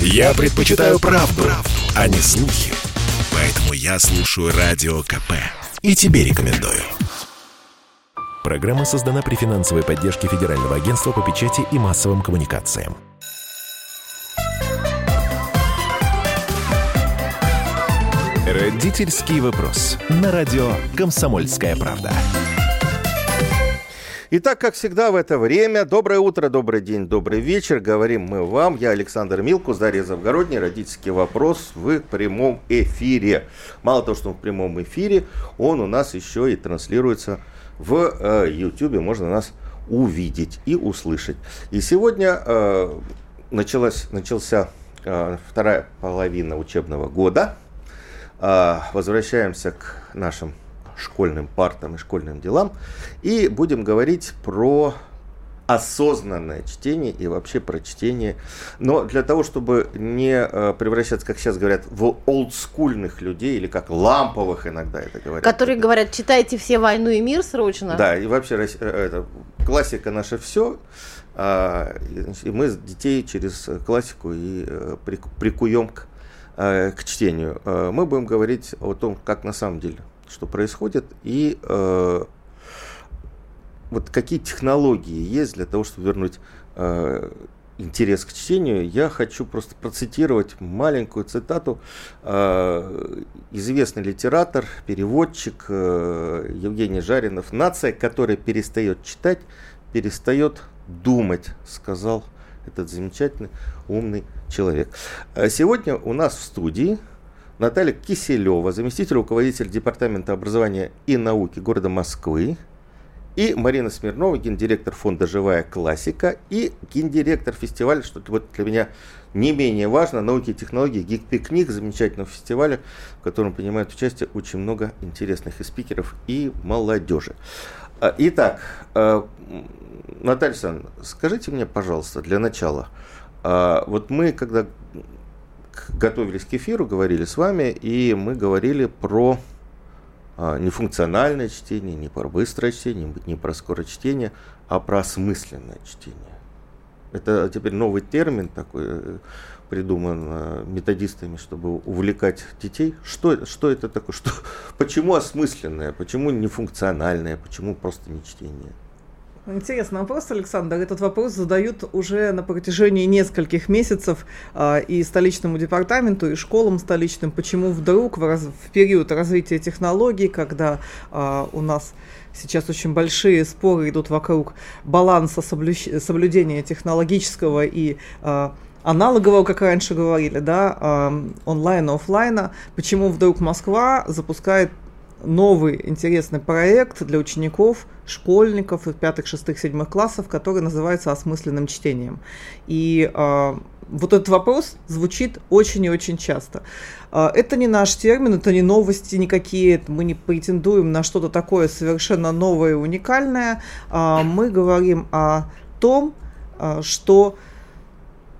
Я предпочитаю правду, правду, а не слухи. Поэтому я слушаю Радио КП. И тебе рекомендую. Программа создана при финансовой поддержке Федерального агентства по печати и массовым коммуникациям. Родительский вопрос. На радио «Комсомольская правда». Итак, как всегда в это время, доброе утро, добрый день, добрый вечер. Говорим мы вам. Я Александр Милкус, Дарья Завгородний. Родительский вопрос в прямом эфире. Мало того, что он в прямом эфире, он у нас еще и транслируется в э, YouTube. Можно нас увидеть и услышать. И сегодня э, началась, начался э, вторая половина учебного года. Э, возвращаемся к нашим школьным партам и школьным делам. И будем говорить про осознанное чтение и вообще про чтение. Но для того, чтобы не э, превращаться, как сейчас говорят, в олдскульных людей, или как ламповых иногда это говорят. Которые говорят, читайте все «Войну и мир» срочно. Да, и вообще э, это, классика наше все. А, и мы детей через классику и э, прикуем к, к чтению. Мы будем говорить о том, как на самом деле что происходит, и э, вот какие технологии есть для того, чтобы вернуть э, интерес к чтению, я хочу просто процитировать маленькую цитату. Э, известный литератор, переводчик э, Евгений Жаринов. «Нация, которая перестает читать, перестает думать», сказал этот замечательный умный человек. Э, сегодня у нас в студии Наталья Киселева, заместитель руководителя Департамента образования и науки города Москвы, и Марина Смирнова, гендиректор фонда «Живая классика» и гендиректор фестиваля, что вот для меня не менее важно, науки и технологии «Гик-пикник», замечательного фестиваля, в котором принимают участие очень много интересных и спикеров, и молодежи. А, итак, а, Наталья Александровна, скажите мне, пожалуйста, для начала, а, вот мы, когда готовились к эфиру, говорили с вами, и мы говорили про а, не функциональное чтение, не про быстрое чтение, не про скорочтение, а про осмысленное чтение. Это теперь новый термин такой э, придуман э, методистами, чтобы увлекать детей. Что, что это такое? Что, почему осмысленное? Почему нефункциональное? Почему просто не чтение? Интересный вопрос, Александр. Этот вопрос задают уже на протяжении нескольких месяцев э, и столичному департаменту, и школам столичным. Почему вдруг в, раз, в период развития технологий, когда э, у нас сейчас очень большие споры идут вокруг баланса соблю... соблюдения технологического и э, аналогового, как раньше говорили, да, э, онлайна, офлайна, почему вдруг Москва запускает новый интересный проект для учеников, школьников пятых, шестых, седьмых классов, который называется осмысленным чтением. И э, вот этот вопрос звучит очень и очень часто. Э, это не наш термин, это не новости никакие, мы не претендуем на что-то такое совершенно новое и уникальное. Э, мы говорим о том, э, что,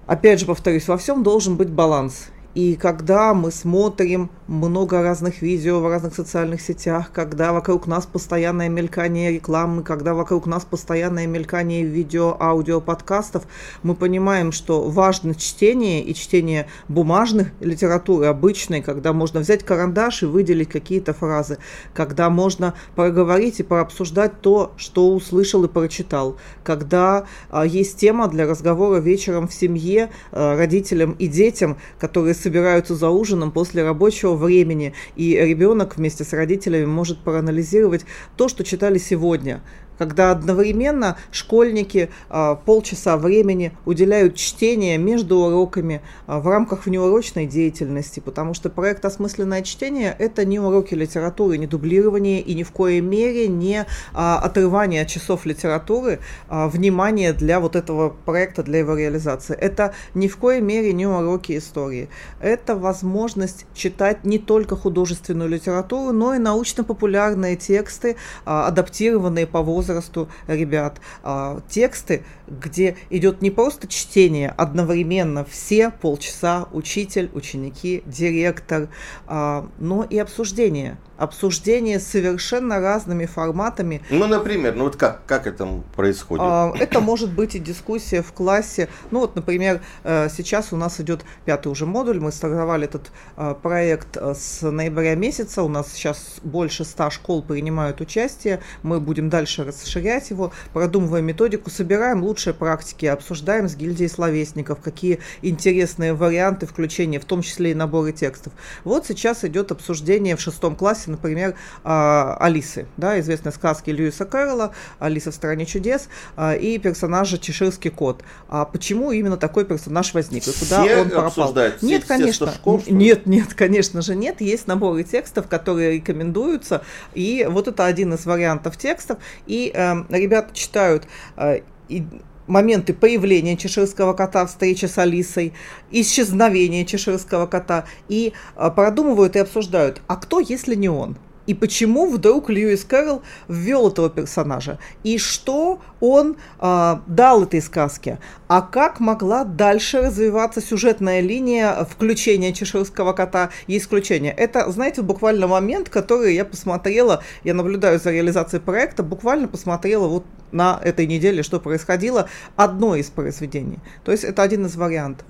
опять же повторюсь, во всем должен быть баланс. И когда мы смотрим много разных видео в разных социальных сетях, когда вокруг нас постоянное мелькание рекламы, когда вокруг нас постоянное мелькание видео, аудио, подкастов, мы понимаем, что важно чтение и чтение бумажных литературы обычной, когда можно взять карандаш и выделить какие-то фразы, когда можно проговорить и прообсуждать то, что услышал и прочитал, когда а, есть тема для разговора вечером в семье а, родителям и детям, которые собираются за ужином после рабочего времени, и ребенок вместе с родителями может проанализировать то, что читали сегодня, когда одновременно школьники а, полчаса времени уделяют чтение между уроками а, в рамках внеурочной деятельности, потому что проект «Осмысленное чтение» — это не уроки литературы, не дублирование и ни в коей мере не а, отрывание от часов литературы внимание для вот этого проекта, для его реализации. Это ни в коей мере не уроки истории. Это возможность читать не только художественную литературу, но и научно-популярные тексты, адаптированные по возрасту возрасту ребят а, тексты, где идет не просто чтение, одновременно все полчаса учитель, ученики, директор, а, но и обсуждение обсуждение совершенно разными форматами. Ну, например, ну вот как, как это происходит? А, это может быть и дискуссия в классе. Ну вот, например, э, сейчас у нас идет пятый уже модуль, мы стартовали этот э, проект э, с ноября месяца, у нас сейчас больше ста школ принимают участие, мы будем дальше расширять его, продумываем методику, собираем лучшие практики, обсуждаем с гильдией словесников, какие интересные варианты включения, в том числе и наборы текстов. Вот сейчас идет обсуждение в шестом классе сказке, например, а, Алисы, да, известной сказки Льюиса Кэрролла «Алиса в стране чудес» а, и персонажа Чеширский кот. А почему именно такой персонаж возник и куда все он пропал? Все, нет, конечно, все, школ, нет, нет, конечно же нет. Есть наборы текстов, которые рекомендуются, и вот это один из вариантов текстов. И э, ребята читают э, и моменты появления чеширского кота, встречи с Алисой, исчезновения чеширского кота, и а, продумывают и обсуждают, а кто, если не он? И почему вдруг Льюис Кэрролл ввел этого персонажа? И что он э, дал этой сказке? А как могла дальше развиваться сюжетная линия включения чеширского кота и исключения? Это, знаете, буквально момент, который я посмотрела, я наблюдаю за реализацией проекта, буквально посмотрела вот на этой неделе, что происходило, одно из произведений. То есть это один из вариантов.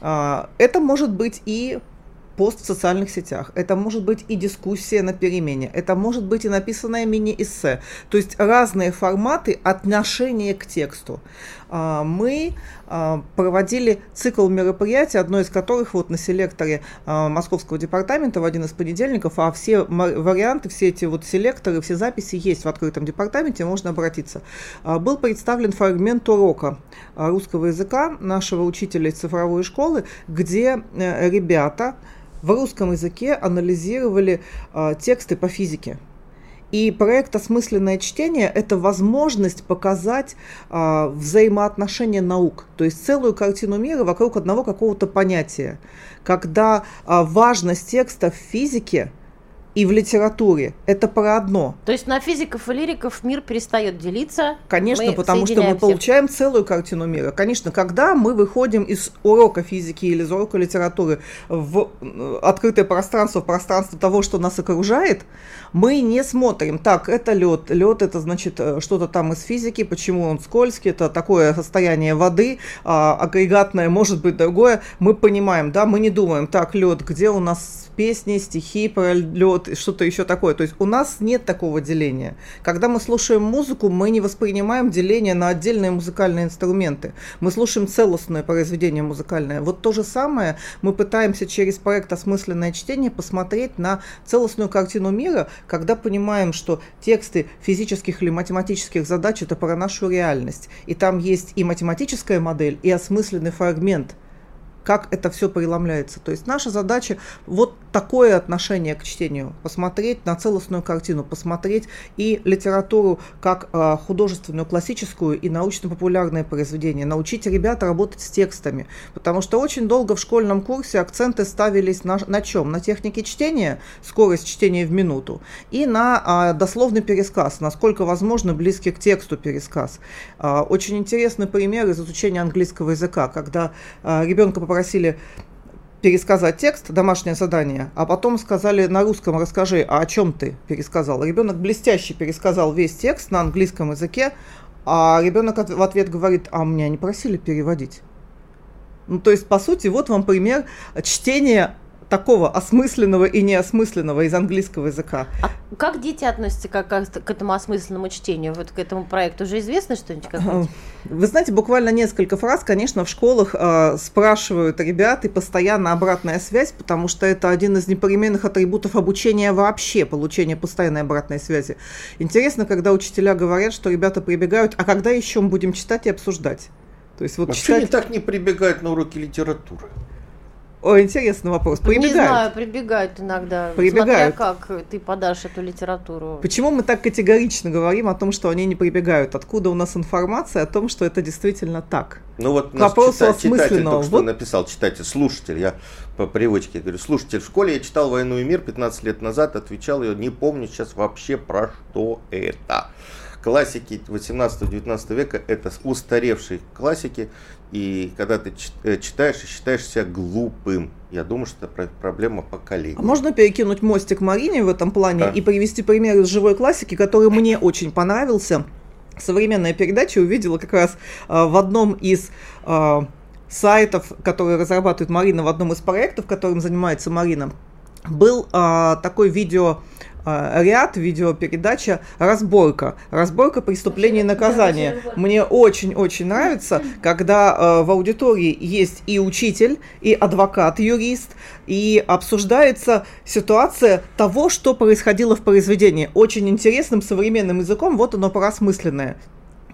А, это может быть и пост в социальных сетях, это может быть и дискуссия на перемене, это может быть и написанное мини-эссе. То есть разные форматы отношения к тексту. А, мы а, проводили цикл мероприятий, одно из которых вот на селекторе а, Московского департамента в один из понедельников, а все варианты, все эти вот селекторы, все записи есть в открытом департаменте, можно обратиться. Был представлен фрагмент урока русского языка нашего учителя цифровой школы, где э, ребята в русском языке анализировали э, тексты по физике. И проект «Осмысленное чтение» — это возможность показать э, взаимоотношения наук, то есть целую картину мира вокруг одного какого-то понятия, когда э, важность текста в физике и в литературе. Это про одно. То есть на физиков и лириков мир перестает делиться. Конечно, мы потому что мы получаем целую картину мира. Конечно, когда мы выходим из урока физики или из урока литературы в э, открытое пространство, в пространство того, что нас окружает, мы не смотрим, так, это лед, лед это значит э, что-то там из физики, почему он скользкий, это такое состояние воды, а, агрегатное, может быть другое, мы понимаем, да, мы не думаем, так, лед, где у нас песни, стихи про лед, что-то еще такое. То есть у нас нет такого деления. Когда мы слушаем музыку, мы не воспринимаем деление на отдельные музыкальные инструменты. Мы слушаем целостное произведение музыкальное. Вот то же самое мы пытаемся через проект «Осмысленное чтение» посмотреть на целостную картину мира, когда понимаем, что тексты физических или математических задач – это про нашу реальность. И там есть и математическая модель, и осмысленный фрагмент – как это все преломляется. То есть наша задача вот такое отношение к чтению, посмотреть на целостную картину, посмотреть и литературу как э, художественную, классическую и научно-популярное произведение, научить ребят работать с текстами, потому что очень долго в школьном курсе акценты ставились на, на чем? На технике чтения, скорость чтения в минуту, и на э, дословный пересказ, насколько возможно близкий к тексту пересказ. Э, очень интересный пример из изучения английского языка, когда ребенка попросили пересказать текст, домашнее задание, а потом сказали на русском расскажи, а о чем ты пересказал. Ребенок блестяще пересказал весь текст на английском языке, а ребенок в ответ говорит, а меня не просили переводить. Ну, то есть, по сути, вот вам пример чтения такого осмысленного и неосмысленного из английского языка. А как дети относятся к, к, к этому осмысленному чтению, вот к этому проекту? Уже известно что-нибудь? Вы знаете, буквально несколько фраз, конечно, в школах э, спрашивают ребят и постоянно обратная связь, потому что это один из непременных атрибутов обучения вообще, получение постоянной обратной связи. Интересно, когда учителя говорят, что ребята прибегают, а когда еще мы будем читать и обсуждать? То есть вот а читать... они так не прибегают на уроки литературы? О, интересный вопрос. Прибегают. Не знаю, прибегают иногда. Прибегают. Смотря как ты подашь эту литературу. Почему мы так категорично говорим о том, что они не прибегают? Откуда у нас информация о том, что это действительно так? Ну вот вопрос читать, читатель только что вот. написал, читатель, слушатель, я по привычке говорю, слушатель, в школе я читал «Войну и мир» 15 лет назад, отвечал, я не помню сейчас вообще про что это классики 18-19 века это устаревшие классики, и когда ты э, читаешь и считаешь себя глупым, Я думаю, что это проблема поколений. А можно перекинуть мостик Марине в этом плане да. и привести пример из живой классики, который мне очень понравился. Современная передача увидела как раз э, в одном из э, сайтов, которые разрабатывает Марина, в одном из проектов, которым занимается Марина, был э, такой видео а, ряд, видеопередача «Разборка». «Разборка преступления и наказания». Мне очень-очень нравится, когда э, в аудитории есть и учитель, и адвокат, юрист, и обсуждается ситуация того, что происходило в произведении. Очень интересным современным языком, вот оно порасмысленное.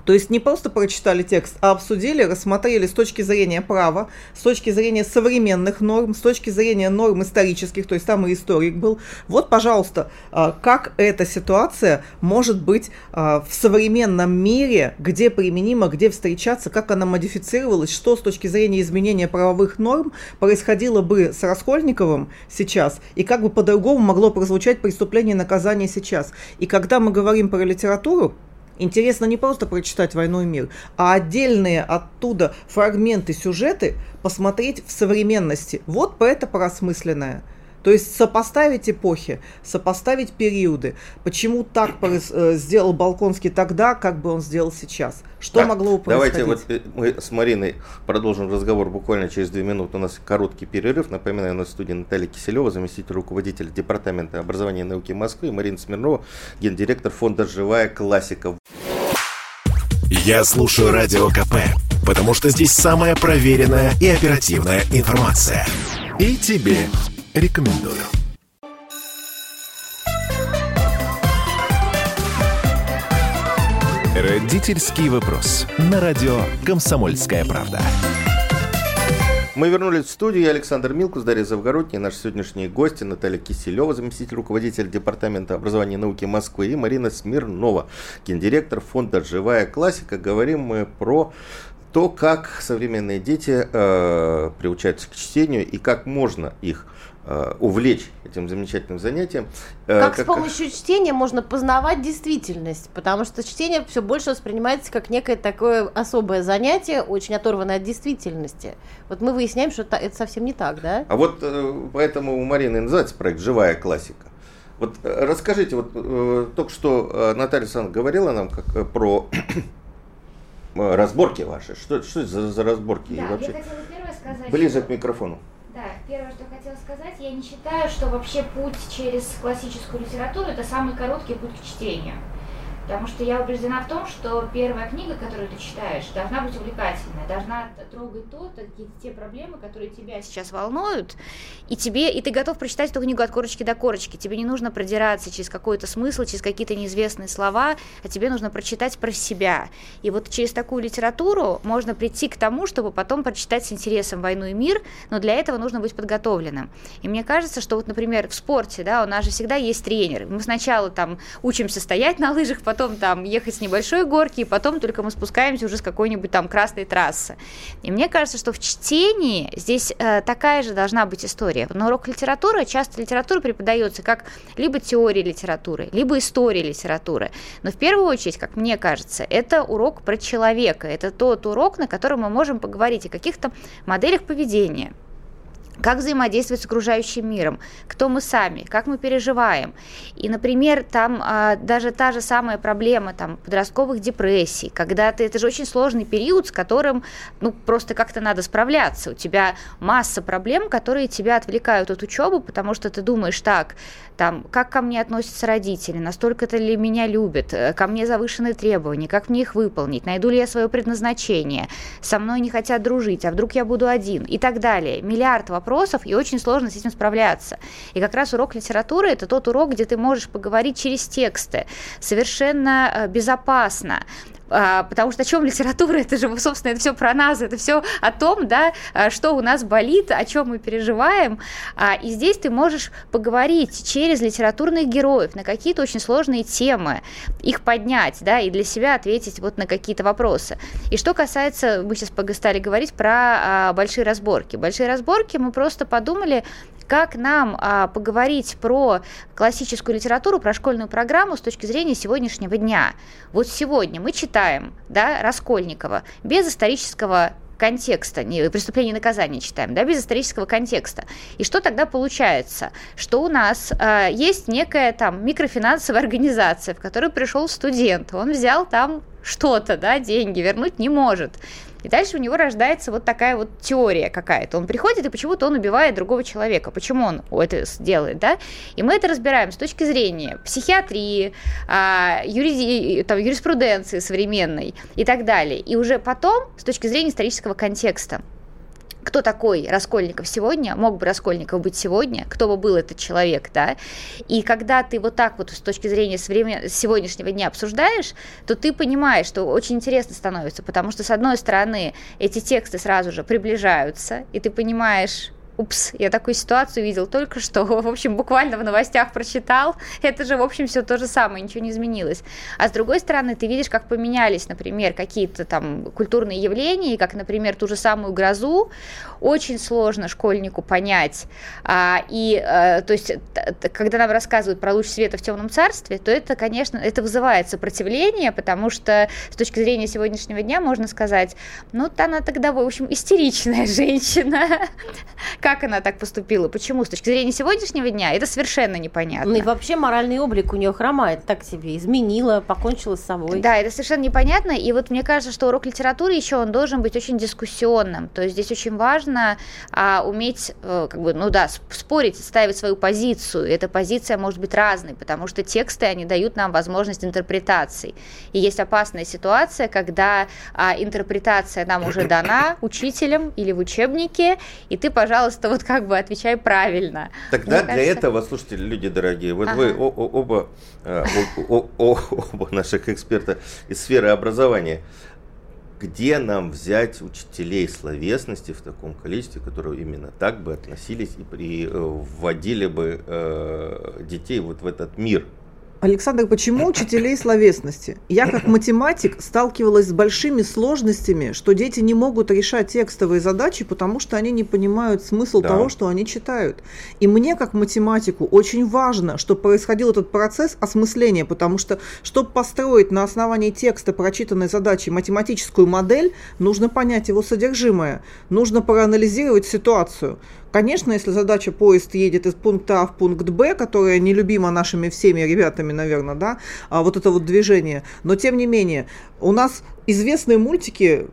То есть не просто прочитали текст, а обсудили, рассмотрели с точки зрения права, с точки зрения современных норм, с точки зрения норм исторических, то есть там и историк был. Вот, пожалуйста, а, как эта ситуация может быть а, в современном мире, где применима, где встречаться, как она модифицировалась, что с точки зрения изменения правовых норм происходило бы с Раскольниковым сейчас, и как бы по-другому могло прозвучать преступление и наказание сейчас. И когда мы говорим про литературу, Интересно не просто прочитать «Войну и мир», а отдельные оттуда фрагменты, сюжеты посмотреть в современности. Вот это порасмысленное – то есть сопоставить эпохи, сопоставить периоды. Почему так э, сделал Балконский тогда, как бы он сделал сейчас? Что так, могло происходить? Давайте вот э, мы с Мариной продолжим разговор буквально через две минуты. У нас короткий перерыв. Напоминаю, у нас в студии Наталья Киселева, заместитель руководителя Департамента образования и науки Москвы, Марина Смирнова, гендиректор фонда «Живая классика». Я слушаю Радио КП, потому что здесь самая проверенная и оперативная информация. И тебе рекомендую. Родительский вопрос. На радио «Комсомольская правда». Мы вернулись в студию. Я Александр Милкус, Дарья Завгородняя, наши сегодняшние гости Наталья Киселева, заместитель руководителя Департамента образования и науки Москвы, и Марина Смирнова, гендиректор фонда «Живая классика». Говорим мы про то, как современные дети э, приучаются к чтению и как можно их увлечь этим замечательным занятием. Э, как, как с помощью чтения можно познавать действительность, потому что чтение все больше воспринимается как некое такое особое занятие, очень оторванное от действительности. Вот мы выясняем, что это, это совсем не так, да? А вот э, поэтому у Марины называется проект «Живая классика». Вот расскажите, вот только что Наталья Александровна говорила нам как, про разборки ваши. Что, что это за, за разборки? Да, и вообще... я хотела первое сказать. Ближе что... к микрофону. Да, первое, что хотела сказать, я не считаю, что вообще путь через классическую литературу это самый короткий путь к чтению. Потому что я убеждена в том, что первая книга, которую ты читаешь, должна быть увлекательная, должна трогать то, те проблемы, которые тебя сейчас волнуют, и тебе, и ты готов прочитать эту книгу от корочки до корочки. Тебе не нужно продираться через какой-то смысл, через какие-то неизвестные слова, а тебе нужно прочитать про себя. И вот через такую литературу можно прийти к тому, чтобы потом прочитать с интересом «Войну и мир», но для этого нужно быть подготовленным. И мне кажется, что вот, например, в спорте, да, у нас же всегда есть тренер. Мы сначала там учимся стоять на лыжах, потом потом там ехать с небольшой горки, и потом только мы спускаемся уже с какой-нибудь там красной трассы. И мне кажется, что в чтении здесь э, такая же должна быть история. На урок литературы часто литература преподается как либо теория литературы, либо история литературы. Но в первую очередь, как мне кажется, это урок про человека. Это тот урок, на котором мы можем поговорить о каких-то моделях поведения, как взаимодействовать с окружающим миром, кто мы сами, как мы переживаем. И, например, там а, даже та же самая проблема там, подростковых депрессий, когда ты, это же очень сложный период, с которым ну, просто как-то надо справляться. У тебя масса проблем, которые тебя отвлекают от учебы, потому что ты думаешь так, там, как ко мне относятся родители, настолько-то ли меня любят, э, ко мне завышенные требования, как мне их выполнить, найду ли я свое предназначение, со мной не хотят дружить, а вдруг я буду один? И так далее. Миллиард вопросов, и очень сложно с этим справляться. И как раз урок литературы – это тот урок, где ты можешь поговорить через тексты, совершенно э, безопасно, потому что о чем литература, это же, собственно, это все про нас, это все о том, да, а, что у нас болит, о чем мы переживаем, а, и здесь ты можешь поговорить через литературных героев на какие-то очень сложные темы, их поднять, да, и для себя ответить вот на какие-то вопросы. И что касается, мы сейчас стали говорить про большие разборки. Большие разборки мы просто подумали, как нам а, поговорить про классическую литературу, про школьную программу с точки зрения сегодняшнего дня. Вот сегодня мы читаем да, Раскольникова без исторического контекста, не, преступление и наказание читаем, да, без исторического контекста. И что тогда получается? Что у нас э, есть некая там микрофинансовая организация, в которую пришел студент, он взял там что-то, да, деньги вернуть не может. И дальше у него рождается вот такая вот теория какая-то. Он приходит, и почему-то он убивает другого человека. Почему он это делает, да? И мы это разбираем с точки зрения психиатрии, а, юриди, там, юриспруденции современной и так далее. И уже потом с точки зрения исторического контекста кто такой Раскольников сегодня, мог бы Раскольников быть сегодня, кто бы был этот человек, да, и когда ты вот так вот с точки зрения сегодняшнего дня обсуждаешь, то ты понимаешь, что очень интересно становится, потому что, с одной стороны, эти тексты сразу же приближаются, и ты понимаешь, упс, я такую ситуацию видел только что, в общем, буквально в новостях прочитал, это же, в общем, все то же самое, ничего не изменилось. А с другой стороны, ты видишь, как поменялись, например, какие-то там культурные явления, как, например, ту же самую грозу, очень сложно школьнику понять. А, и, а, то есть, когда нам рассказывают про луч света в темном царстве, то это, конечно, это вызывает сопротивление, потому что с точки зрения сегодняшнего дня можно сказать, ну, она тогда, в общем, истеричная женщина, как она так поступила? Почему? С точки зрения сегодняшнего дня это совершенно непонятно. Ну и вообще моральный облик у нее хромает, так себе изменила, покончила с собой. Да, это совершенно непонятно. И вот мне кажется, что урок литературы еще он должен быть очень дискуссионным. То есть здесь очень важно а, уметь, а, как бы, ну да, спорить, ставить свою позицию. И эта позиция может быть разной, потому что тексты, они дают нам возможность интерпретаций. И есть опасная ситуация, когда а, интерпретация нам уже дана учителем или в учебнике, и ты, пожалуйста, вот как бы отвечай правильно. Тогда Мне для кажется... этого, слушайте, люди дорогие, вот ага. вы оба, э, оба наших эксперта из сферы образования, где нам взять учителей словесности в таком количестве, которые именно так бы относились и при, э, вводили бы э, детей вот в этот мир Александр, почему учителей словесности? Я как математик сталкивалась с большими сложностями, что дети не могут решать текстовые задачи, потому что они не понимают смысл да. того, что они читают. И мне как математику очень важно, чтобы происходил этот процесс осмысления, потому что, чтобы построить на основании текста прочитанной задачи математическую модель, нужно понять его содержимое, нужно проанализировать ситуацию. Конечно, если задача поезд едет из пункта А в пункт Б, которая нелюбима нашими всеми ребятами, наверное, да, а вот это вот движение, но тем не менее, у нас известные мультики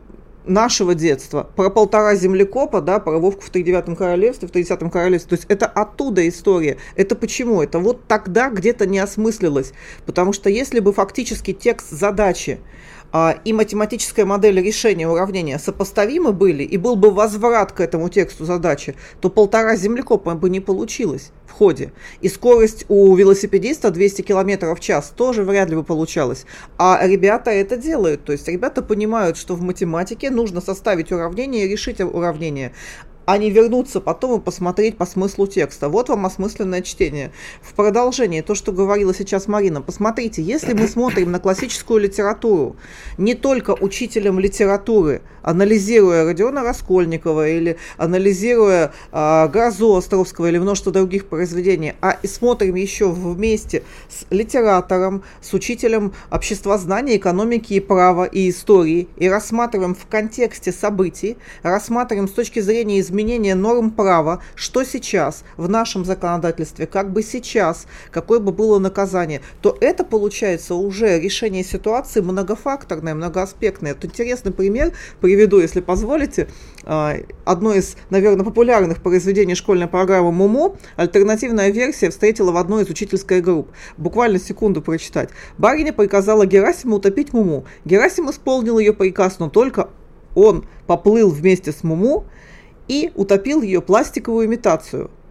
нашего детства, про полтора землекопа, да, про Вовку в тридевятом королевстве, в тридцатом королевстве. То есть это оттуда история. Это почему? Это вот тогда где-то не осмыслилось. Потому что если бы фактически текст задачи и математическая модель решения уравнения сопоставимы были, и был бы возврат к этому тексту задачи, то полтора землекопа бы не получилось в ходе. И скорость у велосипедиста 200 км в час тоже вряд ли бы получалось. А ребята это делают. То есть ребята понимают, что в математике нужно составить уравнение и решить уравнение а не вернуться потом и посмотреть по смыслу текста. Вот вам осмысленное чтение. В продолжение, то, что говорила сейчас Марина, посмотрите, если мы смотрим на классическую литературу, не только учителем литературы, анализируя Родиона Раскольникова или анализируя э, Грозу Островского или множество других произведений, а и смотрим еще вместе с литератором, с учителем обществознания, экономики и права и истории, и рассматриваем в контексте событий, рассматриваем с точки зрения изменения изменения норм права, что сейчас в нашем законодательстве, как бы сейчас, какое бы было наказание, то это получается уже решение ситуации многофакторное, многоаспектное. Это интересный пример приведу, если позволите. А, одно из, наверное, популярных произведений школьной программы «Муму» альтернативная версия встретила в одной из учительской групп. Буквально секунду прочитать. Барыня приказала Герасиму утопить Муму. Герасим исполнил ее приказ, но только он поплыл вместе с Муму и утопил ее пластиковую имитацию –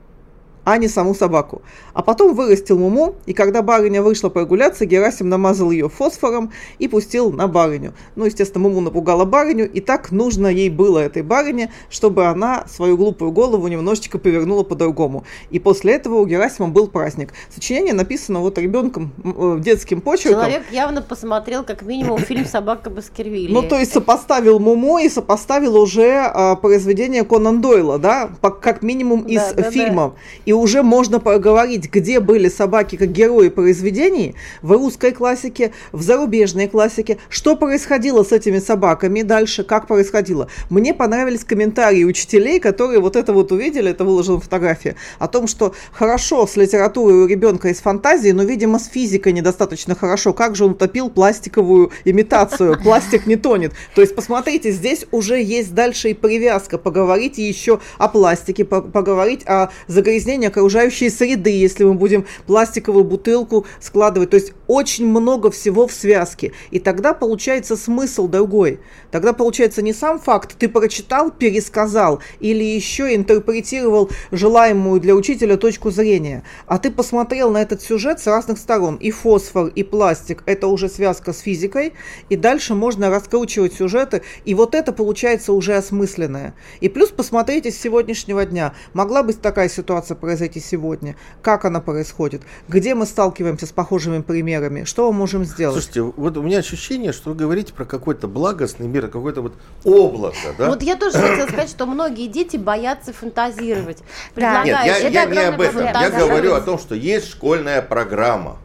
а не саму собаку. А потом вырастил Муму, и когда барыня вышла прогуляться, Герасим намазал ее фосфором и пустил на барыню. Ну, естественно, Муму напугала барыню, и так нужно ей было этой барыне, чтобы она свою глупую голову немножечко повернула по-другому. И после этого у Герасима был праздник. Сочинение написано вот ребенком э, детским почерком. Человек явно посмотрел как минимум фильм «Собака Баскервилли». Ну, то есть сопоставил Муму и сопоставил уже а, произведение Конан Дойла, да, как минимум из да, да, фильмов. Да. И уже можно поговорить, где были собаки как герои произведений в русской классике, в зарубежной классике, что происходило с этими собаками дальше, как происходило. Мне понравились комментарии учителей, которые вот это вот увидели, это выложена фотография, о том, что хорошо с литературой у ребенка из фантазии, но, видимо, с физикой недостаточно хорошо. Как же он утопил пластиковую имитацию? Пластик не тонет. То есть, посмотрите, здесь уже есть дальше и привязка. Поговорите еще о пластике, поговорить о загрязнении окружающей среды, если мы будем пластиковую бутылку складывать. То есть, очень много всего в связке. И тогда получается смысл другой. Тогда получается не сам факт, ты прочитал, пересказал или еще интерпретировал желаемую для учителя точку зрения, а ты посмотрел на этот сюжет с разных сторон. И фосфор, и пластик – это уже связка с физикой, и дальше можно раскручивать сюжеты, и вот это получается уже осмысленное. И плюс посмотрите с сегодняшнего дня. Могла быть такая ситуация произойти сегодня? Как она происходит? Где мы сталкиваемся с похожими примерами? Что мы можем сделать? Слушайте, вот у меня ощущение, что вы говорите про какой-то благостный мир, какое-то вот облако, да? Вот я тоже хотела сказать, что многие дети боятся фантазировать. Нет, я, я не об этом. Я говорю о том, что есть школьная программа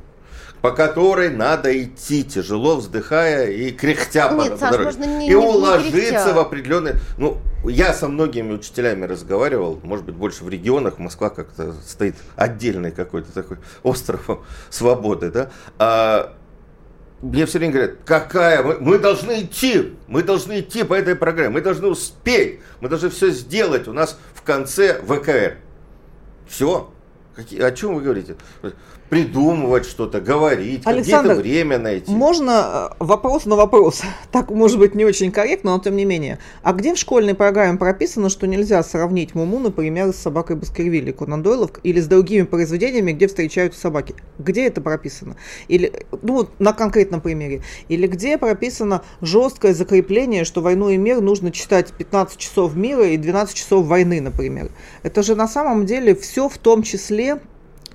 по которой надо идти, тяжело вздыхая и кряхтя Нет, по, Саш, по дороге. Не, и не, уложиться не в определенные... Ну, я со многими учителями разговаривал, может быть, больше в регионах, Москва как-то стоит отдельный какой-то такой остров свободы, да, а, мне все время говорят, какая, мы, мы должны идти, мы должны идти по этой программе, мы должны успеть, мы должны все сделать, у нас в конце ВКР. Все. Какие, о чем вы говорите? Придумывать что-то, говорить, где-то время найти. Можно э, вопрос на вопрос. Так может быть не очень корректно, но тем не менее. А где в школьной программе прописано, что нельзя сравнить Муму, например, с собакой Баскервилли Конан Дойлов или с другими произведениями, где встречаются собаки? Где это прописано? Или, ну, на конкретном примере. Или где прописано жесткое закрепление, что «Войну и мир» нужно читать 15 часов мира и 12 часов войны, например. Это же на самом деле все в том числе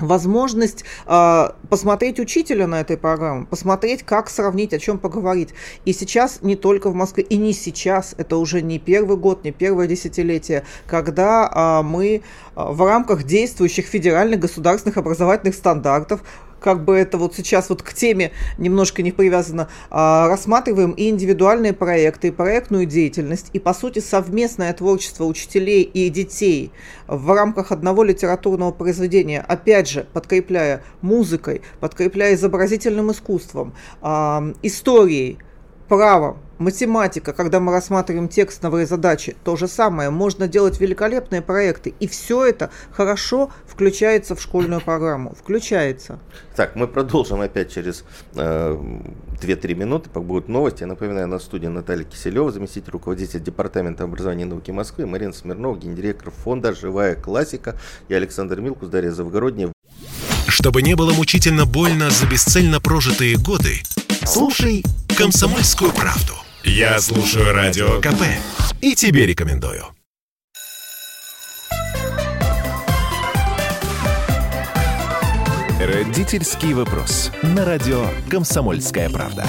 возможность э, посмотреть учителя на этой программе, посмотреть, как сравнить, о чем поговорить. И сейчас не только в Москве, и не сейчас, это уже не первый год, не первое десятилетие, когда э, мы э, в рамках действующих федеральных государственных образовательных стандартов как бы это вот сейчас вот к теме немножко не привязано, а, рассматриваем и индивидуальные проекты, и проектную деятельность, и, по сути, совместное творчество учителей и детей в рамках одного литературного произведения, опять же, подкрепляя музыкой, подкрепляя изобразительным искусством, а, историей, правом, математика, когда мы рассматриваем текстовые задачи, то же самое. Можно делать великолепные проекты. И все это хорошо включается в школьную программу. Включается. Так, мы продолжим опять через э, 2-3 минуты. Будут новости. Я напоминаю, на студии Наталья Киселева, заместитель руководителя Департамента образования и науки Москвы, Марина Смирнова, гендиректор фонда «Живая классика» и Александр Милкус, Дарья Завгородняя. Чтобы не было мучительно больно за бесцельно прожитые годы, слушай «Комсомольскую правду». Я слушаю Радио КП и тебе рекомендую. Родительский вопрос. На радио «Комсомольская правда».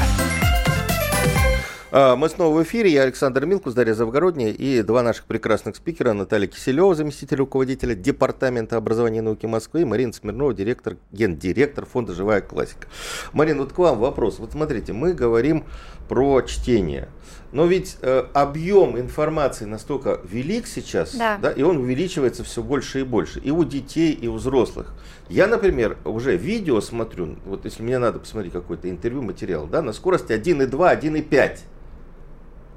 А, мы снова в эфире. Я Александр Милкус, Дарья Завгородняя и два наших прекрасных спикера. Наталья Киселева, заместитель руководителя Департамента образования и науки Москвы, и Марина Смирнова, директор, гендиректор фонда «Живая классика». Марина, вот к вам вопрос. Вот смотрите, мы говорим про чтение. Но ведь э, объем информации настолько велик сейчас, да. Да, и он увеличивается все больше и больше. И у детей, и у взрослых. Я, например, уже видео смотрю, вот если мне надо посмотреть какой-то интервью, материал, да, на скорости 1,2, 1,5.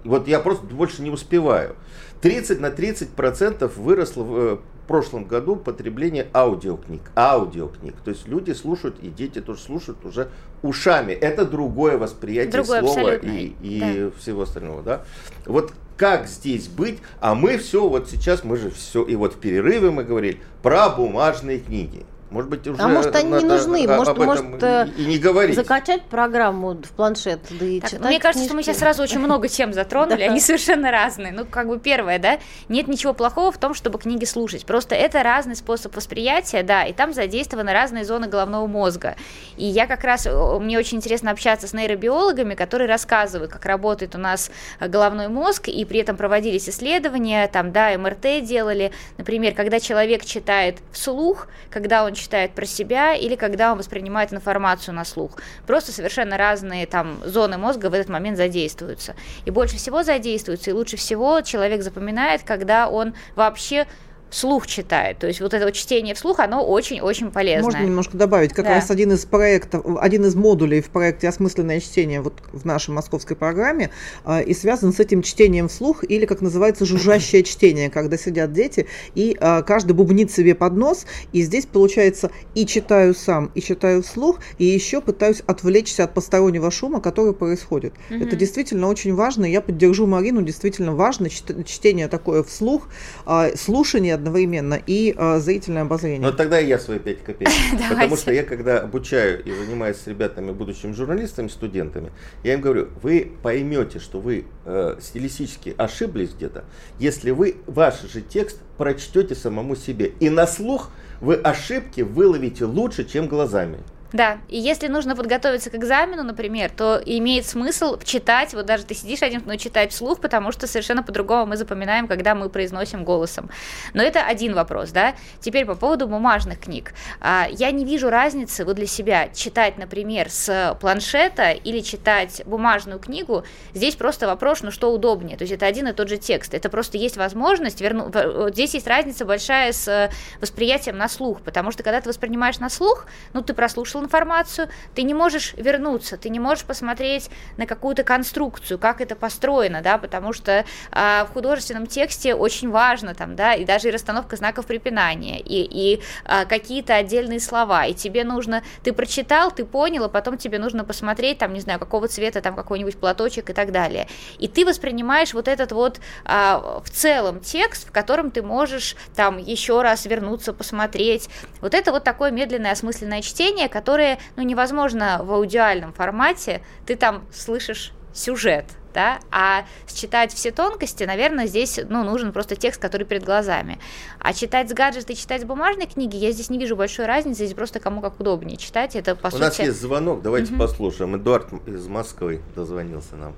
Вот я просто больше не успеваю. 30 на 30 процентов выросло в прошлом году потребление аудиокниг. Аудиокниг. То есть люди слушают, и дети тоже слушают уже ушами. Это другое восприятие другое, слова и, и да. всего остального. Да? Вот как здесь быть, а мы все вот сейчас, мы же все, и вот в перерыве мы говорили про бумажные книги. Может быть, уже А может, они не нужны? Может, может, э, и, не говорить. Закачать программу в планшет, да и Так, читать ну, мне кажется, что мы книжки. сейчас сразу очень много тем затронули, они совершенно разные. Ну, как бы первое, да, нет ничего плохого в том, чтобы книги слушать. Просто это разный способ восприятия, да, и там задействованы разные зоны головного мозга. И я как раз, мне очень интересно общаться с нейробиологами, которые рассказывают, как работает у нас головной мозг, и при этом проводились исследования, там, да, МРТ делали. Например, когда человек читает вслух, когда он читает про себя, или когда он воспринимает информацию на слух. Просто совершенно разные там зоны мозга в этот момент задействуются. И больше всего задействуются, и лучше всего человек запоминает, когда он вообще вслух читает. То есть вот это чтение вслух, оно очень-очень полезное. Можно немножко добавить? Как Да. раз один из проектов, один из модулей в проекте «Осмысленное чтение» вот в нашей московской программе а, и связан с этим чтением вслух, или, как называется, жужжащее чтение, когда сидят дети, и а, каждый бубнит себе под нос, и здесь получается и читаю сам, и читаю вслух, и еще пытаюсь отвлечься от постороннего шума, который происходит. Мгм. Это действительно очень важно, я поддержу Марину, действительно важно чт- чтение такое вслух, а, слушание одновременно и а, зрительное обозрение. Но тогда и я свои 5 копеек. Потому что я, когда обучаю и занимаюсь с ребятами, будущими журналистами, студентами, я им говорю, вы поймете, что вы э, стилистически ошиблись где-то, если вы ваш же текст прочтете самому себе. И на слух вы ошибки выловите лучше, чем глазами. Да, и если нужно подготовиться к экзамену, например, то имеет смысл читать, вот даже ты сидишь один, но читать вслух, потому что совершенно по-другому мы запоминаем, когда мы произносим голосом. Но это один вопрос, да. Теперь по поводу бумажных книг. А, Я не вижу разницы вот для себя читать, например, с планшета или читать бумажную книгу. Здесь просто вопрос, ну что удобнее. То есть это один и тот же текст. Это просто есть возможность верну... в- вот Здесь есть разница большая с э, восприятием на слух, потому что когда ты воспринимаешь на слух, ну ты прослушал информацию, ты не можешь вернуться, ты не можешь посмотреть на какую-то конструкцию, как это построено, да, потому что а, в художественном тексте очень важно там, да, и даже и расстановка знаков препинания, и, и а, какие-то отдельные слова, и тебе нужно, ты прочитал, ты понял, а потом тебе нужно посмотреть, там, не знаю, какого цвета там какой-нибудь платочек и так далее. И ты воспринимаешь вот этот вот а, в целом текст, в котором ты можешь там еще раз вернуться, посмотреть. Вот это вот такое медленное осмысленное чтение, которое, ну, невозможно в аудиальном формате, ты там слышишь сюжет, да, а считать все тонкости, наверное, здесь, ну, нужен просто текст, который перед глазами. А читать с гаджета и читать с бумажной книги, я здесь не вижу большой разницы, здесь просто кому как удобнее читать, это, по У сути... нас есть звонок, давайте Мгм. послушаем. Эдуард из Москвы дозвонился нам.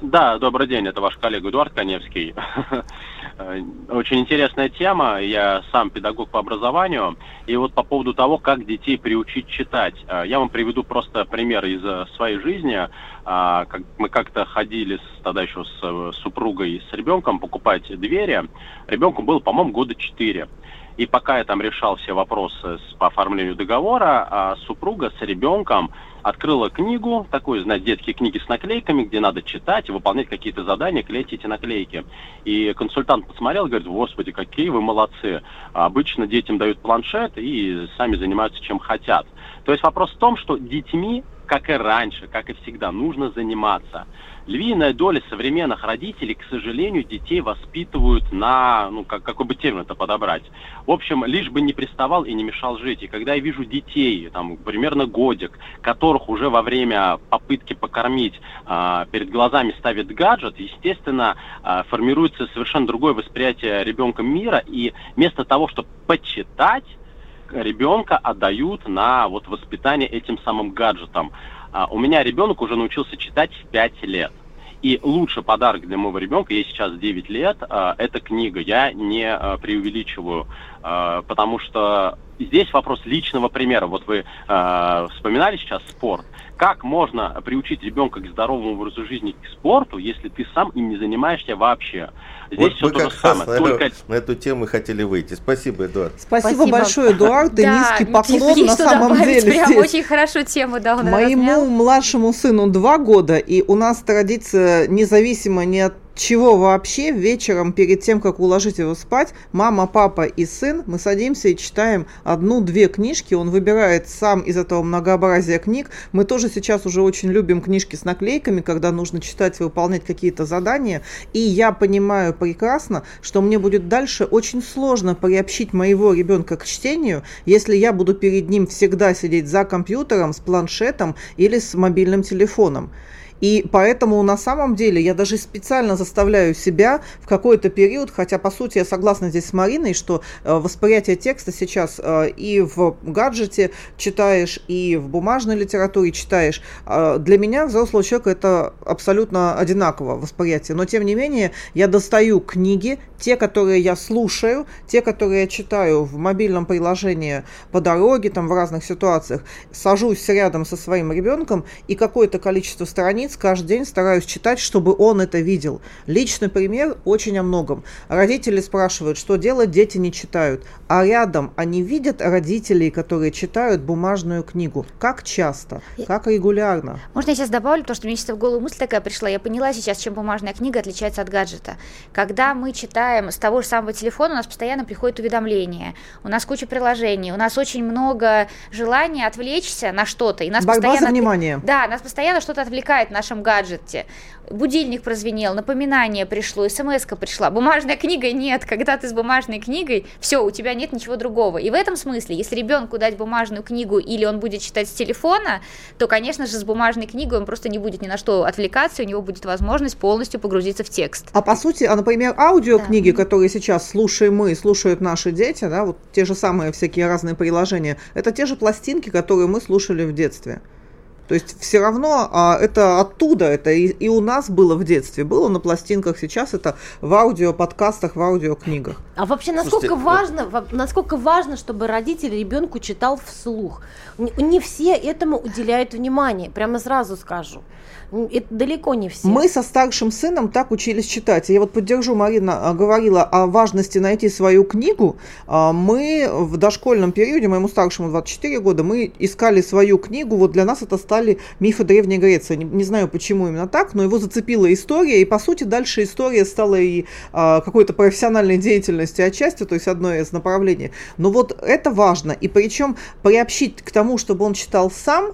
Да, добрый день, это ваш коллега Эдуард Коневский. Очень интересная тема, я сам педагог по образованию, и вот по поводу того, как детей приучить читать. Э, Я вам приведу просто пример из э, своей жизни. А, Мы как-то ходили с- тогда еще с э, супругой и с ребенком покупать двери. Ребенку было, по-моему, года четыре. И пока я там решал все вопросы по оформлению договора, а супруга с ребенком открыла книгу, такую, знаете, детские книги с наклейками, где надо читать выполнять какие-то задания, клеить эти наклейки. И консультант посмотрел, говорит, господи, какие вы молодцы. Обычно детям дают планшет и сами занимаются чем хотят. То есть вопрос в том, что детьми, как и раньше, как и всегда, нужно заниматься. Львиная доля современных родителей, к сожалению, детей воспитывают на, ну, как, какой бы термин это подобрать. В общем, лишь бы не приставал и не мешал жить. И когда я вижу детей, там, примерно годик, которых уже во время попытки покормить а, перед глазами ставит гаджет, естественно, а, формируется совершенно другое восприятие ребенком мира, и вместо того, чтобы почитать, ребенка отдают на вот воспитание этим самым гаджетом. А, у меня ребенок уже научился читать в 5 лет. И лучший подарок для моего ребенка, ей сейчас 9 лет, а, это книга. Я не а, преувеличиваю, потому что здесь вопрос личного примера. Вот вы а, вспоминали сейчас спорт. Как можно приучить ребенка к здоровому образу жизни, к спорту, если ты сам им не занимаешься вообще? Здесь вот все мы то же самое. на, Только на эту тему и хотели выйти. Спасибо, Эдуард. Спасибо, Спасибо. большое, Эдуард, и Да, низкий ну, поклон на самом добавить, деле Прям здесь. очень хорошо тему дал. Моему размял. младшему сыну два года, и у нас традиция независимо ни от чего вообще вечером перед тем, как уложить его спать, мама, папа и сын, мы садимся и читаем одну-две книжки, он выбирает сам из этого многообразия книг. Мы тоже сейчас уже очень любим книжки с наклейками, когда нужно читать, выполнять какие-то задания, и я понимаю прекрасно, что мне будет дальше очень сложно приобщить моего ребенка к чтению, если я буду перед ним всегда сидеть за компьютером, с планшетом или с мобильным телефоном. И поэтому на самом деле я даже специально заставляю себя в какой-то период, хотя по сути я согласна здесь с Мариной, что э, восприятие текста сейчас э, и в гаджете читаешь, и в бумажной литературе читаешь. Э, для меня, взрослого человека, это абсолютно одинаково восприятие. Но тем не менее я достаю книги, те, которые я слушаю, те, которые я читаю в мобильном приложении по дороге, там в разных ситуациях, сажусь рядом со своим ребенком и какое-то количество страниц каждый день стараюсь читать, чтобы он это видел. Личный пример очень о многом. Родители спрашивают, что делать, дети не читают. А рядом они видят родителей, которые читают бумажную книгу. Как часто, как регулярно. Можно я сейчас добавлю, потому что мне сейчас в голову мысль такая пришла. Я поняла сейчас, чем бумажная книга отличается от гаджета. Когда мы читаем с того же самого телефона, у нас постоянно приходят уведомления, у нас куча приложений, у нас очень много желания отвлечься на что-то. И нас Борьба постоянно... за внимание. Да, нас постоянно что-то отвлекает нашем гаджете. Будильник прозвенел, напоминание пришло, смс пришла. Бумажная книга нет. Когда ты с бумажной книгой, все, у тебя нет ничего другого. И в этом смысле, если ребенку дать бумажную книгу или он будет читать с телефона, то, конечно же, с бумажной книгой он просто не будет ни на что отвлекаться, у него будет возможность полностью погрузиться в текст. А по сути, а, например, аудиокниги книги, которые сейчас слушаем мы, слушают наши дети, да, вот те же самые всякие разные приложения, это те же пластинки, которые мы слушали в детстве. То есть все равно а, это оттуда, это и, и у нас было в детстве, было на пластинках, сейчас это в аудио подкастах, в аудиокнигах. А вообще насколько Слушайте, важно, вот... насколько важно, чтобы родитель ребенку читал вслух? Не, не все этому уделяют внимание, прямо сразу скажу. Это далеко не все. Мы со старшим сыном так учились читать. Я вот поддержу, Марина а, говорила о важности найти свою книгу. А, мы в дошкольном периоде, моему старшему 24 года, мы искали свою книгу. Вот для нас это стали мифы Древней Греции. Не, не знаю, почему именно так, но его зацепила история. И, по сути, дальше история стала и а, какой-то профессиональной деятельностью отчасти, то есть одно из направлений. Но вот это важно. И причем приобщить к тому, чтобы он читал сам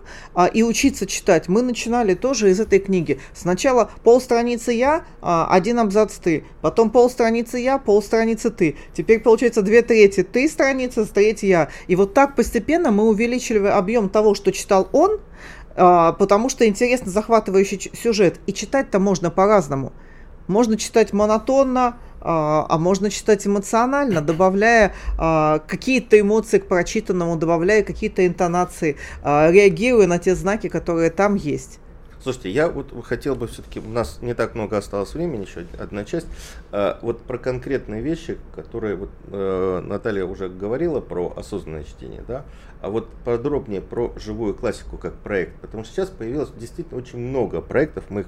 и учиться читать, мы начинали тоже из этой книги. Сначала полстраницы я, а, один абзац ты, потом полстраницы я, полстраницы ты. Теперь получается две трети ты страница, треть я. И вот так постепенно мы увеличили объем того, что читал он, а, потому что интересно захватывающий сюжет. И читать-то можно по-разному. Можно читать монотонно, а, а можно читать эмоционально, добавляя какие-то эмоции к прочитанному, добавляя какие-то интонации, реагируя на те знаки, которые там есть. Слушайте, я вот хотел бы все-таки, у нас не так много осталось времени, еще одна часть, а, вот про конкретные вещи, которые вот э, Наталья уже говорила про осознанное чтение, да, а вот подробнее про живую классику как проект, потому что сейчас появилось действительно очень много проектов, мы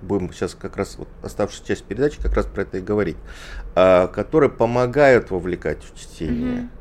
будем сейчас как раз, вот оставшаяся часть передачи как раз про это и говорить, а, которые помогают вовлекать в чтение. Mm-hmm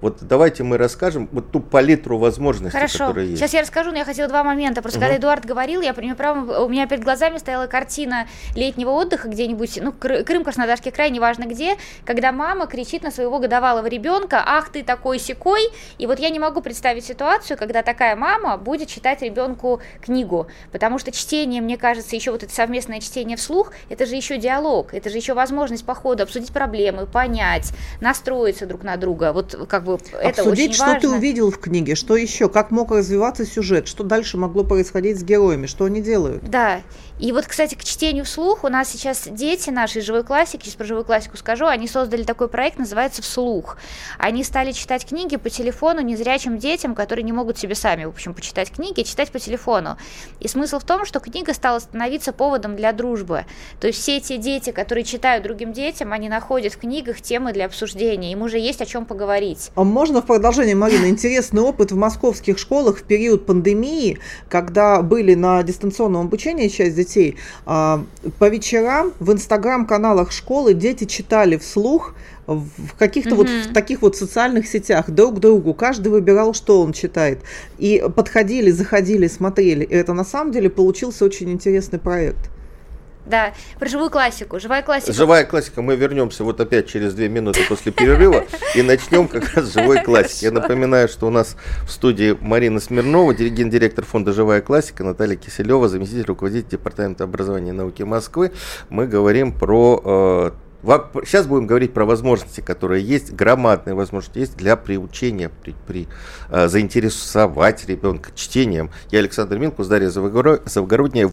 вот давайте мы расскажем вот ту палитру возможностей, Хорошо. которые есть. Сейчас я расскажу, но я хотела два момента. Просто угу. когда Эдуард говорил, я понимаю, право, у меня перед глазами стояла картина летнего отдыха где-нибудь, ну, Крым, Краснодарский край, неважно где, когда мама кричит на своего годовалого ребенка, ах ты такой секой, и вот я не могу представить ситуацию, когда такая мама будет читать ребенку книгу, потому что чтение, мне кажется, еще вот это совместное чтение вслух, это же еще диалог, это же еще возможность по ходу обсудить проблемы, понять, настроиться друг на друга, вот как бы это Обсудить, очень что важно. ты увидел в книге, что еще, как мог развиваться сюжет, что дальше могло происходить с героями, что они делают. Да, и вот, кстати, к чтению вслух у нас сейчас дети нашей живой классики, сейчас про живую классику скажу, они создали такой проект, называется «Вслух». Они стали читать книги по телефону незрячим детям, которые не могут себе сами, в общем, почитать книги, читать по телефону. И смысл в том, что книга стала становиться поводом для дружбы. То есть все те дети, которые читают другим детям, они находят в книгах темы для обсуждения, им уже есть о чем поговорить. А можно в продолжение, Марина, интересный опыт в московских школах в период пандемии, когда были на дистанционном обучении часть детей, детей. А, по вечерам в инстаграм-каналах школы дети читали вслух в каких-то угу. вот в таких вот социальных сетях друг другу. Каждый выбирал, что он читает. И подходили, заходили, смотрели. И это на самом деле получился очень интересный проект. Да, про живую классику. Живая классика. Живая классика. Мы вернемся вот опять через две минуты после перерыва и начнем как раз с живой классики. Я напоминаю, что у нас в студии Марина Смирнова, директор фонда «Живая классика», Наталья Киселева, заместитель руководителя департамента образования и науки Москвы. Мы говорим про э, Сейчас будем говорить про возможности, которые есть, громадные возможности есть для приучения, при, при э, заинтересовать ребенка чтением. Я Александр Милкус, Дарья Завгородняя.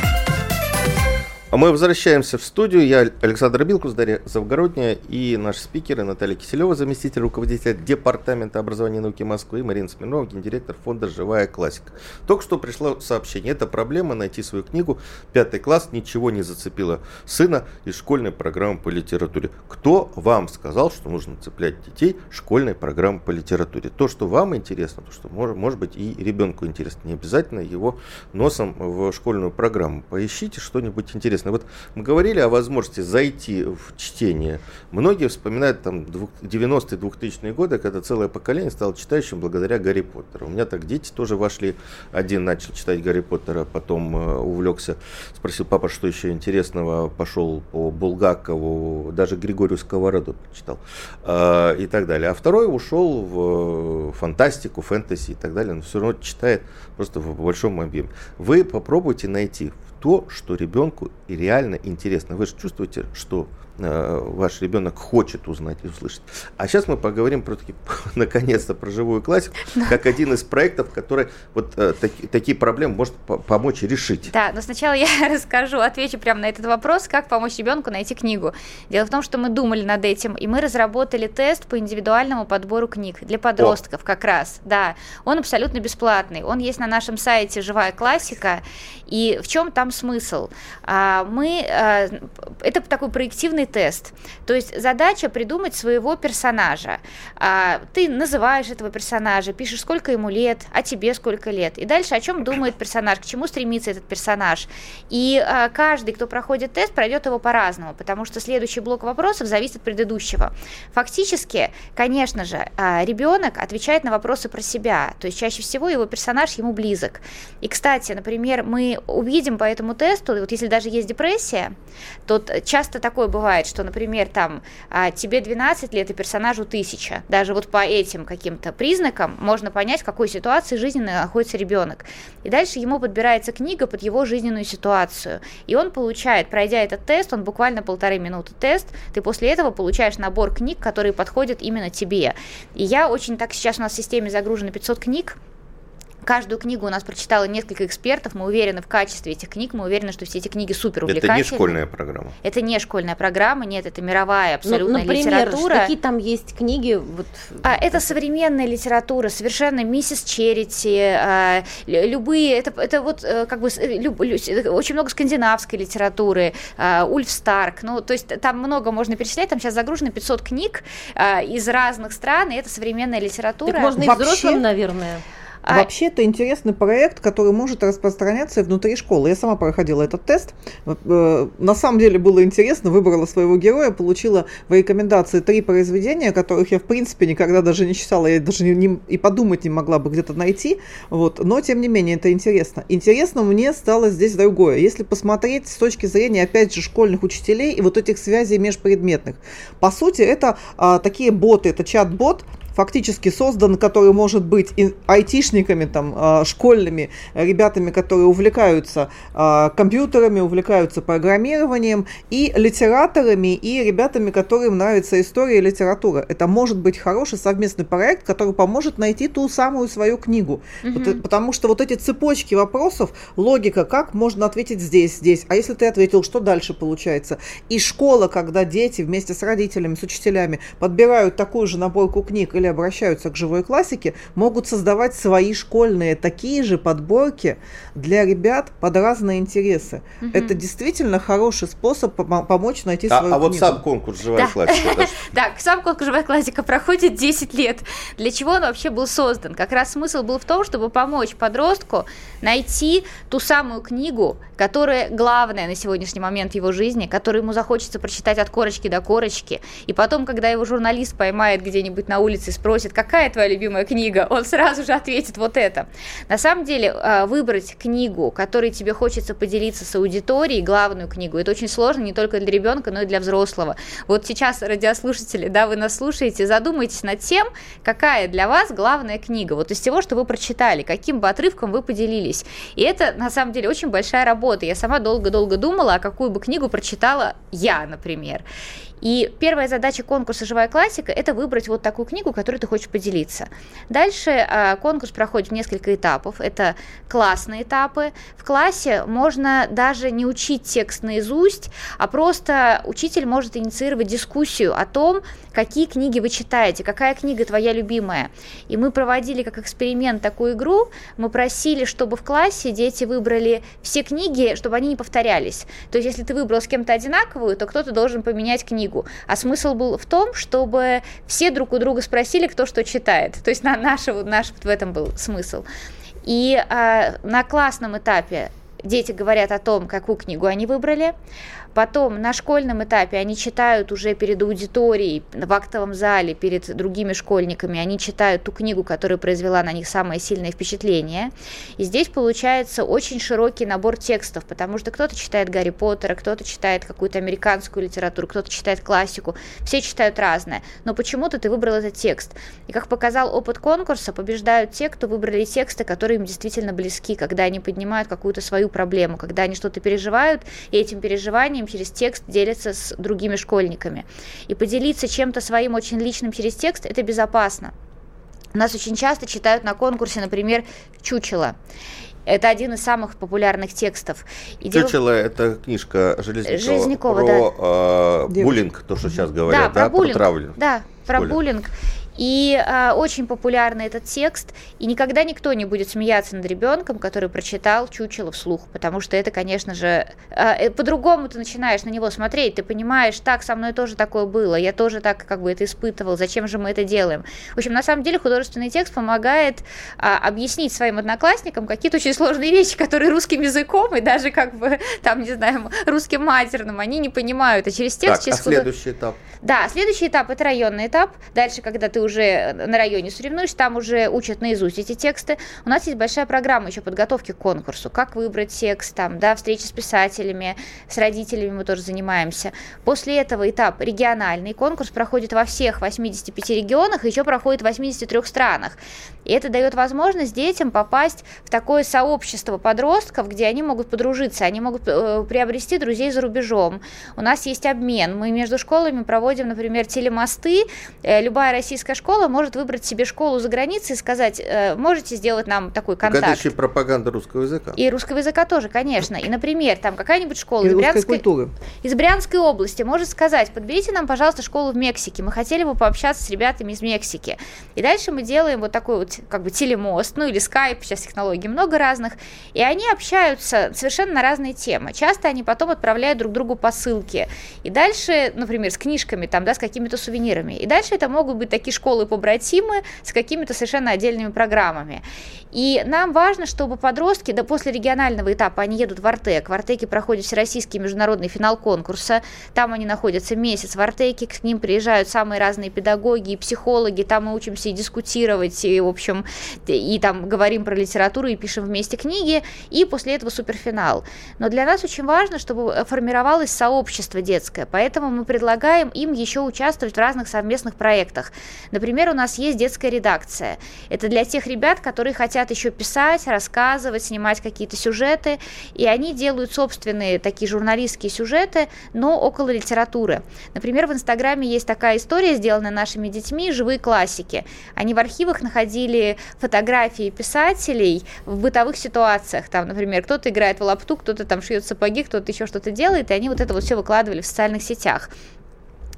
А мы возвращаемся в студию. Я Александр Билкус, Дарья Завгородняя и наш спикер Наталья Киселева, заместитель руководителя Департамента образования и науки Москвы, и Марина Смирнова, гендиректор фонда «Живая классика». Только что пришло сообщение. Это проблема найти свою книгу. Пятый класс ничего не зацепило сына из школьной программы по литературе. Кто вам сказал, что нужно цеплять детей школьной программы по литературе? То, что вам интересно, то, что может, может быть и ребенку интересно. Не обязательно его носом в школьную программу. Поищите что-нибудь интересное интересно. Вот мы говорили о возможности зайти в чтение. Многие вспоминают там 90-е, 2000-е годы, когда целое поколение стало читающим благодаря Гарри Поттеру. У меня так дети тоже вошли. Один начал читать Гарри Поттера, потом э, увлекся, спросил папа, что еще интересного, пошел по Булгакову, даже Григорию Сковороду прочитал э, и так далее. А второй ушел в фантастику, фэнтези и так далее, но все равно читает просто в большом объеме. Вы попробуйте найти то, что ребенку реально интересно. Вы же чувствуете, что ваш ребенок хочет узнать и услышать. А сейчас мы поговорим про таки, наконец-то про живую классику, как один из проектов, который вот э, таки, такие проблемы может помочь решить. Да, но сначала я расскажу, отвечу прямо на этот вопрос, как помочь ребенку найти книгу. Дело в том, что мы думали над этим, и мы разработали тест по индивидуальному подбору книг для подростков О. как раз. Да, он абсолютно бесплатный. Он есть на нашем сайте «Живая классика». И в чем там смысл? А, мы, а, это такой проективный тест. То есть задача придумать своего персонажа. А, ты называешь этого персонажа, пишешь, сколько ему лет, а тебе сколько лет. И дальше о чем думает персонаж, к чему стремится этот персонаж. И а, каждый, кто проходит тест, пройдет его по-разному, потому что следующий блок вопросов зависит от предыдущего. Фактически, конечно же, а, ребенок отвечает на вопросы про себя, то есть чаще всего его персонаж ему близок. И, кстати, например, мы увидим по этому тесту, вот если даже есть депрессия, то часто такое бывает, бывает, что, например, там а, тебе 12 лет и персонажу 1000. Даже вот по этим каким-то признакам можно понять, в какой ситуации жизненно находится ребенок. И дальше ему подбирается книга под его жизненную ситуацию. И он получает, пройдя этот тест, он буквально полторы минуты тест, ты после этого получаешь набор книг, которые подходят именно тебе. И я очень так сейчас у нас в системе загружено 500 книг, Каждую книгу у нас прочитало несколько экспертов. Мы уверены в качестве этих книг. Мы уверены, что все эти книги супер увлекательны. Это не школьная программа. Это не школьная программа, нет, это мировая абсолютно ну, например, литература. Какие там есть книги? Вот... А, это современная литература, совершенно миссис Черити, а, любые, это, это вот э, как бы люб, очень много скандинавской литературы, а, Ульф Старк, ну, то есть там много можно перечислять, там сейчас загружено 500 книг а, из разных стран, и это современная литература. Так можно Вообще... и взрослым, наверное. А... Вообще это интересный проект, который может распространяться и внутри школы. Я сама проходила этот тест. Э, на самом деле было интересно, выбрала своего героя, получила в рекомендации три произведения, которых я в принципе никогда даже не читала, я даже не, не, и подумать не могла бы где-то найти. Вот. Но тем не менее это интересно. Интересно мне стало здесь другое. Если посмотреть с точки зрения, опять же, школьных учителей и вот этих связей межпредметных. По сути, это а, такие боты, это чат-бот, фактически создан, который может быть и айтишниками, там, а, школьными ребятами, которые увлекаются а, компьютерами, увлекаются программированием, и литераторами, и ребятами, которым нравится история и литература. Это может быть хороший совместный проект, который поможет найти ту самую свою книгу. Угу. Потому что вот эти цепочки вопросов, логика, как можно ответить здесь, здесь, а если ты ответил, что дальше получается? И школа, когда дети вместе с родителями, с учителями подбирают такую же наборку книг или обращаются к живой классике, могут создавать свои школьные такие же подборки для ребят под разные интересы. Угу. Это действительно хороший способ помочь найти а, свою А книгу. вот сам конкурс «Живая да. классика». Да, сам конкурс «Живая классика» проходит 10 лет. Для чего он вообще был создан? Как раз смысл был в том, чтобы помочь подростку найти ту самую книгу, которая главная на сегодняшний момент в его жизни, которую ему захочется прочитать от корочки до корочки. И потом, когда его журналист поймает где-нибудь на улице и спросит, какая твоя любимая книга, он сразу же ответит вот это. На самом деле, э, выбрать книгу, которой тебе хочется поделиться с аудиторией, главную книгу, это очень сложно не только для ребенка, но и для взрослого. Вот сейчас, радиослушатели, да, вы нас слушаете, задумайтесь над тем, какая для вас главная книга, вот из всего, что вы прочитали, каким бы отрывком вы поделились. И это, на самом деле, очень большая работа. Я сама долго-долго думала, а какую бы книгу прочитала я, например. И первая задача конкурса «Живая классика» – это выбрать вот такую книгу, которой ты хочешь поделиться. Дальше э, конкурс проходит в несколько этапов. Это классные этапы. В классе можно даже не учить текст наизусть, а просто учитель может инициировать дискуссию о том, какие книги вы читаете, какая книга твоя любимая. И мы проводили как эксперимент такую игру. Мы просили, чтобы в классе дети выбрали все книги, чтобы они не повторялись. То есть, если ты выбрал с кем-то одинаковую, то кто-то должен поменять книгу книгу. А смысл был в том, чтобы все друг у друга спросили, кто что читает. То есть на нашего, наш в этом был смысл. И а, на классном этапе дети говорят о том, какую книгу они выбрали. Потом на школьном этапе они читают уже перед аудиторией, в актовом зале, перед другими школьниками, они читают ту книгу, которая произвела на них самое сильное впечатление. И здесь получается очень широкий набор текстов, потому что кто-то читает Гарри Поттера, кто-то читает какую-то американскую литературу, кто-то читает классику, все читают разное. Но почему-то ты выбрал этот текст. И как показал опыт конкурса, побеждают те, кто выбрали тексты, которые им действительно близки, когда они поднимают какую-то свою проблему, когда они что-то переживают, и этим переживанием сознанием через текст делятся с другими школьниками. И поделиться чем-то своим очень личным через текст – это безопасно. Нас очень часто читают на конкурсе, например, «Чучело». Это один из самых популярных текстов. И Чучело дело... это книжка Железнякова, Железнякова про да. э, буллинг, то, что сейчас говорят, да, про, да, буллинг, про травлю. Да, про буллинг. И э, очень популярный этот текст, и никогда никто не будет смеяться над ребенком, который прочитал чучело вслух, потому что это, конечно же, э, по-другому ты начинаешь на него смотреть, ты понимаешь, так, со мной тоже такое было, я тоже так как бы это испытывал, зачем же мы это делаем. В общем, на самом деле художественный текст помогает э, объяснить своим одноклассникам какие-то очень сложные вещи, которые русским языком и даже как бы там, не знаю, русским матерным они не понимают, а через текст... Так, через а худож... следующий этап? Да, следующий этап это районный этап. Дальше, когда ты уже на районе соревнуешься, там уже учат наизусть эти тексты. У нас есть большая программа еще подготовки к конкурсу. Как выбрать текст, там, да, встречи с писателями, с родителями мы тоже занимаемся. После этого этап региональный. Конкурс проходит во всех 85 регионах, еще проходит в 83 странах. И это дает возможность детям попасть в такое сообщество подростков, где они могут подружиться, они могут э, приобрести друзей за рубежом. У нас есть обмен. Мы между школами проводим, например, телемосты, э, любая российская школа может выбрать себе школу за границей и сказать, э, можете сделать нам такой контакт. Это еще пропаганда русского языка. И русского языка тоже, конечно. И, например, там какая-нибудь школа из Брянской, культуры. из Брянской области может сказать, подберите нам, пожалуйста, школу в Мексике, мы хотели бы пообщаться с ребятами из Мексики. И дальше мы делаем вот такой вот как бы телемост, ну или скайп, сейчас технологий много разных, и они общаются совершенно на разные темы. Часто они потом отправляют друг другу посылки. И дальше, например, с книжками там, да, с какими-то сувенирами. И дальше это могут быть такие школы-побратимы с какими-то совершенно отдельными программами. И нам важно, чтобы подростки, да после регионального этапа они едут в Артек. В Артеке проходит всероссийский международный финал конкурса. Там они находятся месяц в Артеке, к ним приезжают самые разные педагоги и психологи. Там мы учимся и дискутировать, и, в общем, и там говорим про литературу, и пишем вместе книги. И после этого суперфинал. Но для нас очень важно, чтобы формировалось сообщество детское. Поэтому мы предлагаем им еще участвовать в разных совместных проектах. Например, у нас есть детская редакция. Это для тех ребят, которые хотят еще писать, рассказывать, снимать какие-то сюжеты, и они делают собственные такие журналистские сюжеты, но около литературы. Например, в Инстаграме есть такая история, сделанная нашими детьми, живые классики. Они в архивах находили фотографии писателей в бытовых ситуациях. Там, например, кто-то играет в лапту, кто-то там шьет сапоги, кто-то еще что-то делает, и они вот это вот все выкладывали в социальных сетях.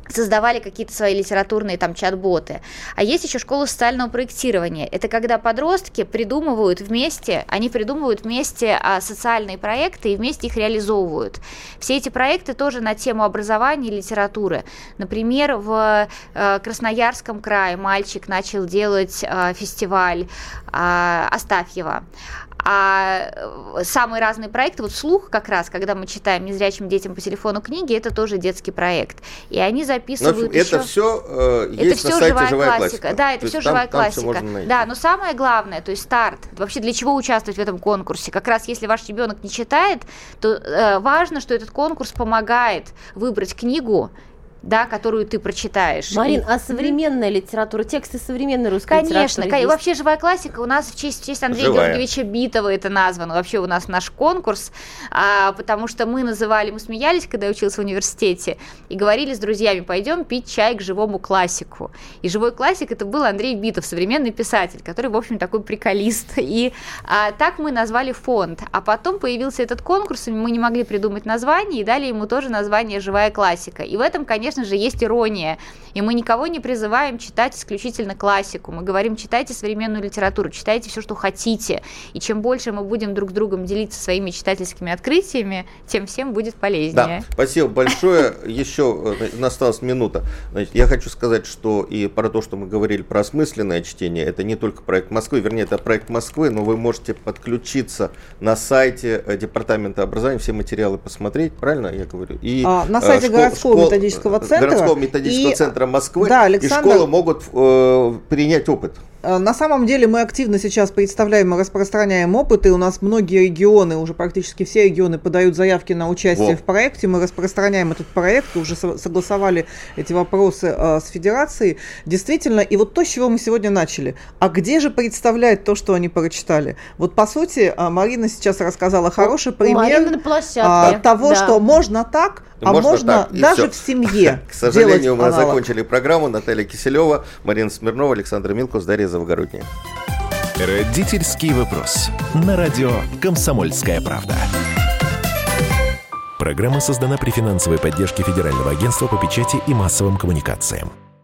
Создавали какие-то свои литературные там чат-боты. А есть еще школа социального проектирования. Это когда подростки придумывают вместе, они придумывают вместе а, социальные проекты и вместе их реализовывают. Все эти проекты тоже на тему образования и литературы. Например, в э, Красноярском крае мальчик начал делать э, фестиваль э, Астафьева. А э, самые разные проекты, вот слух как раз, когда мы читаем незрячим детям по телефону книги, это тоже детский проект. И они записывают Но, еще... Это все э, это есть все на сайте живая, «Живая классика. классика». Да, это То все там- живая там классика. найти. Да, но самое главное, то есть старт. Вообще для чего участвовать в этом конкурсе? Как раз если ваш ребенок не читает, то э, важно, что этот конкурс помогает выбрать книгу, да, которую ты прочитаешь. Марин, И- а современная литература, тексты современной русской Конечно, литературы есть? вообще живая классика у нас в честь, в честь Андрея Живая. Георгиевича Битова это названо. Вообще у нас наш конкурс, а, потому что мы называли, мы смеялись, когда я училась в университете, и говорили с друзьями, пойдем пить чай к живому классику. И живой классик это был Андрей Битов, современный писатель, который, в общем, такой приколист. И а, так мы назвали фонд. А потом появился этот конкурс, и мы не могли придумать название, и дали ему тоже название «Живая классика». И в этом, конечно же, есть ирония. И мы никого не призываем читать исключительно классику. Мы говорим, читайте современную литературу, читайте все, что хотите. И чем больше мы будем друг с другом делиться своими читательскими открытиями, тем всем будет Да, полезнее. спасибо большое. Еще э, осталась минута. Значит, я хочу сказать, что и про то, что мы говорили про осмысленное чтение, это не только проект Москвы, вернее, это проект Москвы, но вы можете подключиться на сайте э, Департамента образования, все материалы посмотреть, правильно я говорю? И, А, на э, сайте школ- городского школ- методического центра Городского методического и- центра Москвы. Да, и Александр- школы могут э, принять опыт. Э, На самом деле мы активно сейчас представляем и распространяем опыт, и у нас многие регионы, уже практически все регионы подают заявки на участие Во. в проекте. Мы распространяем этот проект, уже со- согласовали эти вопросы э, с федерацией. Действительно, и вот то, с чего мы сегодня начали. А где же представлять то, что они прочитали? Вот по сути, э, Марина сейчас рассказала хороший пример а, того, да. что можно так, а Можно можно, так, даже в семье. К сожалению, мы закончили программу. Наталья Киселева, Марина Смирнова, Александр Милкус, Дарья Завгородняя. Родительский вопрос. На радио «Комсомольская правда». Программа создана при финансовой поддержке Федерального агентства по печати и массовым коммуникациям.